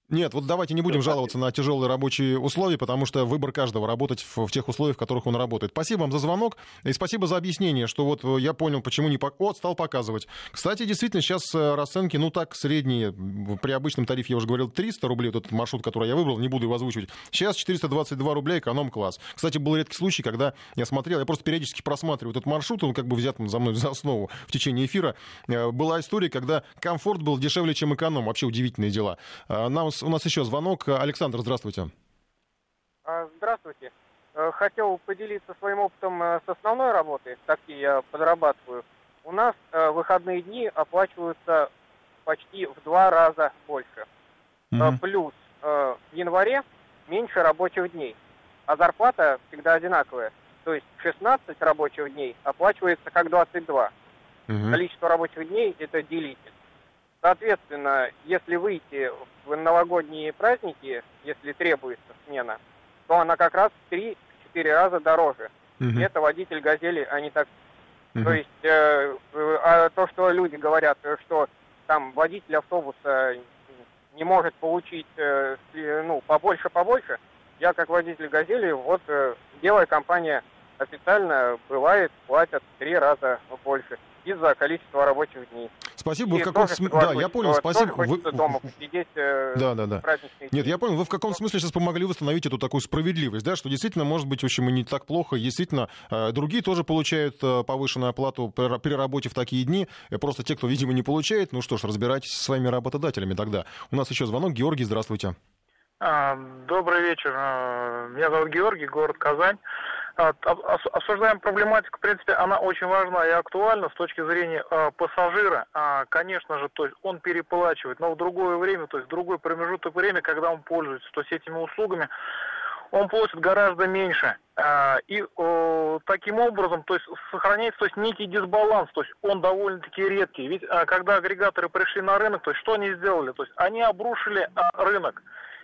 Нет, вот давайте не будем жаловаться на тяжелые рабочие условия, потому что выбор каждого работать в, в тех условиях, в которых он работает. Спасибо вам за звонок и спасибо за объяснение, что вот э, я понял, почему не... Вот, стал показывать. Кстати, действительно, сейчас э, расценки, ну так, средние, при обычном тарифе, я уже говорил, 300 рублей, вот этот маршрут, который я выбрал, не буду его озвучивать. Сейчас 422 рубля эконом-класс. Кстати, был редкий случай, когда я смотрел, я просто периодически просматриваю этот маршрут, он как бы взят за мной за основу в течение эфира. Э, была история, когда комфорт был дешевле, чем эконом. Вообще удивительные дела. Нам у нас еще звонок. Александр, здравствуйте. А, здравствуйте. Э, хотел поделиться своим опытом э, с основной работы. Такие я подрабатываю. У нас э, выходные дни оплачиваются почти в два раза больше. Mm-hmm. Плюс в январе меньше рабочих дней. А зарплата всегда одинаковая. То есть 16 рабочих дней оплачивается как 22. Mm-hmm. Количество рабочих дней это делитель. Соответственно, если выйти в новогодние праздники, если требуется смена, то она как раз в 3-4 раза дороже. Угу. Это водитель «Газели», а не таксист. Угу. То есть, э, а то, что люди говорят, что там водитель автобуса не может получить, э, ну, побольше-побольше, я как водитель «Газели», вот э, белая компания официально бывает, платят в три раза больше из-за количества рабочих дней. Спасибо. Вы в каком смысле... Да, я понял, спасибо. Вы... дома посидеть э, да, да, да. Нет, я понял, вы в каком смысле сейчас помогли восстановить эту такую справедливость, да, что действительно, может быть, в общем, и не так плохо, действительно, э, другие тоже получают э, повышенную оплату при работе в такие дни, просто те, кто, видимо, не получает, ну что ж, разбирайтесь со своими работодателями тогда. У нас еще звонок. Георгий, здравствуйте. А, добрый вечер. Меня зовут Георгий, город Казань. А, обсуждаем проблематику, в принципе, она очень важна и актуальна с точки зрения э, пассажира. А, конечно же, то есть он переплачивает, но в другое время, то есть в другой промежуток времени, когда он пользуется то есть этими услугами, он платит гораздо меньше. А, и таким образом, то есть сохраняется то есть, некий дисбаланс, то есть он довольно-таки редкий. Ведь когда агрегаторы пришли на рынок, то есть что они сделали? То есть они обрушили рынок.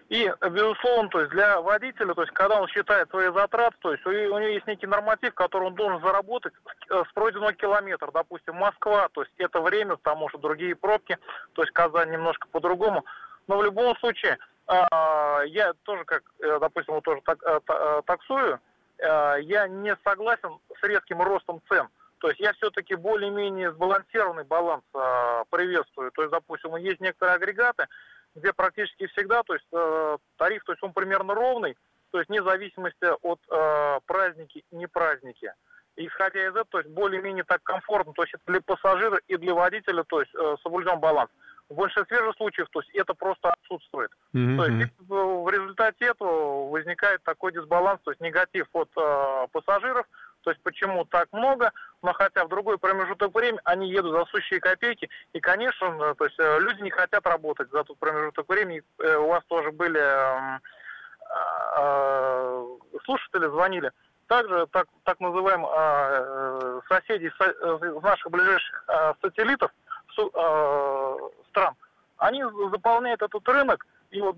И, безусловно, то есть для водителя, то есть когда он считает свои затраты, то есть у, него есть некий норматив, который он должен заработать с, с пройденного километра. Допустим, Москва, то есть это время, потому что другие пробки, то есть Казань немножко по-другому. Но в любом случае, э, я тоже, как, э, допустим, тоже так, э, э, таксую, э, я не согласен с резким ростом цен. То есть я все-таки более-менее сбалансированный баланс э, приветствую. То есть, допустим, есть некоторые агрегаты, где практически всегда, то есть э, тариф, то есть он примерно ровный, то есть вне зависимости от э, праздники не праздники. Исходя из этого, то есть более-менее так комфортно, то есть для пассажира и для водителя, то есть э, соблюден баланс. В большинстве же случаев, то есть это просто отсутствует. Mm-hmm. То есть в результате этого возникает такой дисбаланс, то есть негатив от э, пассажиров, то есть почему так много, но хотя в другой промежуток времени они едут за сущие копейки. И, конечно, то есть э, люди не хотят работать за тот промежуток времени. Э, у вас тоже были эм, э, слушатели, звонили. Также так, так называемых соседей из наших ближайших сателлитов стран, они заполняют этот рынок, и вот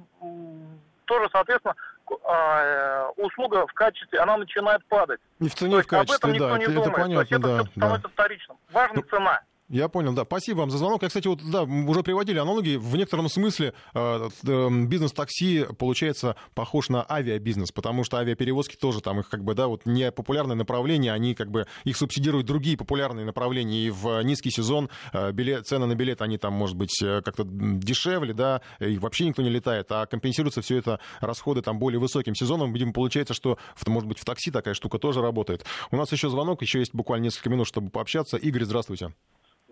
тоже, соответственно, а, э, услуга в качестве, она начинает падать. Не в цене, в качестве, об этом никто да, не это, думает. это понятно, То есть это да, все становится да. вторичным. Важна ну, цена. Я понял, да. Спасибо вам за звонок. Я, кстати, вот, да, уже приводили аналогии. В некотором смысле э, э, бизнес такси получается похож на авиабизнес, потому что авиаперевозки тоже там их как бы, да, вот не популярное направление, они как бы их субсидируют другие популярные направления. И в низкий сезон э, билет, цены на билет, они там, может быть, э, как-то дешевле, да, и вообще никто не летает, а компенсируется все это расходы там более высоким сезоном. Видимо, получается, что, может быть, в такси такая штука тоже работает. У нас еще звонок, еще есть буквально несколько минут, чтобы пообщаться. Игорь, здравствуйте.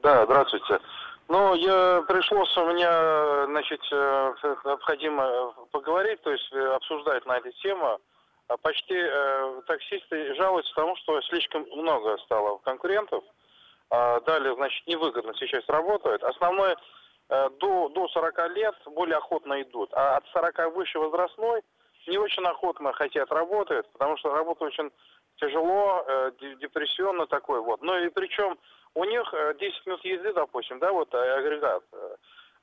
Да, здравствуйте. Ну, я пришлось у меня, значит, э, необходимо поговорить, то есть э, обсуждать на эту тему. А почти э, таксисты жалуются тому, что слишком много стало конкурентов. А далее, значит, невыгодно сейчас работают. Основное, э, до, до 40 лет более охотно идут, а от 40 выше возрастной не очень охотно хотят работать, потому что работа очень тяжело, э, депрессионно такой вот. Ну и причем у них 10 э, минут езды, допустим, да, вот э, агрегат, э,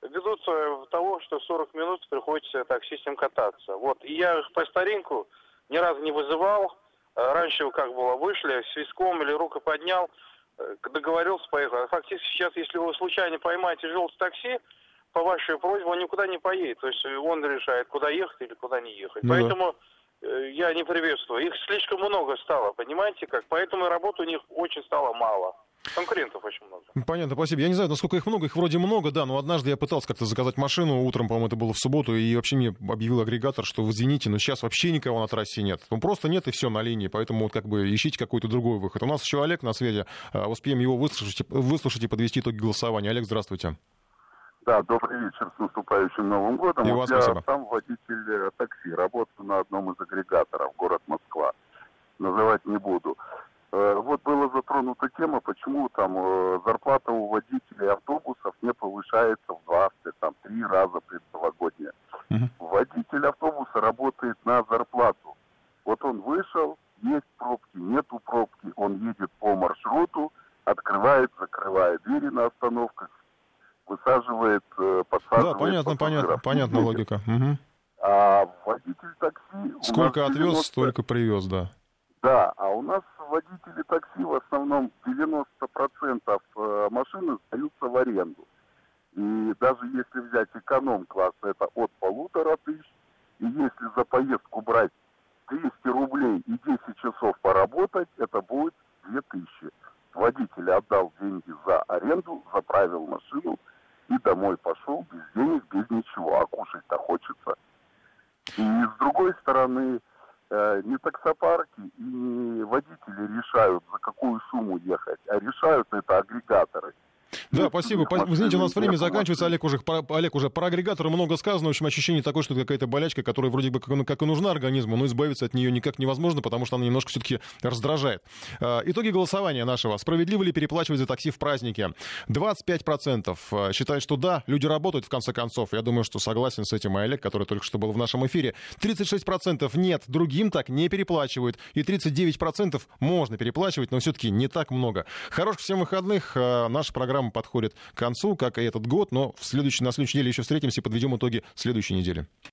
ведутся в того, что 40 минут приходится таксистам кататься. Вот, и я их по старинку ни разу не вызывал. Раньше как было, вышли, свистком или руку поднял, договорился, поехал. А фактически сейчас, если вы случайно поймаете желтый такси, по вашей просьбе, он никуда не поедет. То есть он решает, куда ехать или куда не ехать. Ну, Поэтому я не приветствую. Их слишком много стало, понимаете как? Поэтому работы у них очень стало мало. Конкурентов очень много. Понятно, спасибо. Я не знаю, насколько их много. Их вроде много, да, но однажды я пытался как-то заказать машину, утром, по-моему, это было в субботу, и вообще мне объявил агрегатор, что вы извините, но сейчас вообще никого на трассе нет. Ну, просто нет, и все на линии, поэтому вот как бы ищите какой-то другой выход. У нас еще Олег на связи. А, успеем его выслушать, выслушать и подвести итоги голосования. Олег, здравствуйте. Да, добрый вечер, с наступающим Новым годом. И вот вас я спасибо. сам водитель э, такси, работаю на одном из агрегаторов, город Москва. Называть не буду. Э, Вот была затронута тема, почему там э, зарплата у водителей автобусов не повышается в два, там, три раза предновогодняя. Водитель автобуса работает на зарплату. Вот он вышел, есть пробки, нету пробки, он едет по маршруту, открывает, закрывает двери на остановках, высаживает, э, подсаживает Да, понятно, понятно, понятна логика. Мгм. А водитель такси... Сколько отвез, 90 столько привез, да. Да, а у нас водители такси в основном 90% э, машин сдаются в аренду. И даже если взять эконом-класс, это от по спасибо. Извините, у нас время заканчивается. Олег уже, Олег уже про агрегаторы много сказано. В общем, ощущение такое, что это какая-то болячка, которая вроде бы как, как и нужна организму, но избавиться от нее никак невозможно, потому что она немножко все-таки раздражает. А, итоги голосования нашего. Справедливо ли переплачивать за такси в празднике? 25% а, считают, что да, люди работают в конце концов. Я думаю, что согласен с этим и Олег, который только что был в нашем эфире. 36% нет, другим так не переплачивают. И 39% можно переплачивать, но все-таки не так много. Хороших всем выходных. А, наша программа подходит к концу, как и этот год, но в следующий, на следующей неделе еще встретимся и подведем итоги следующей недели.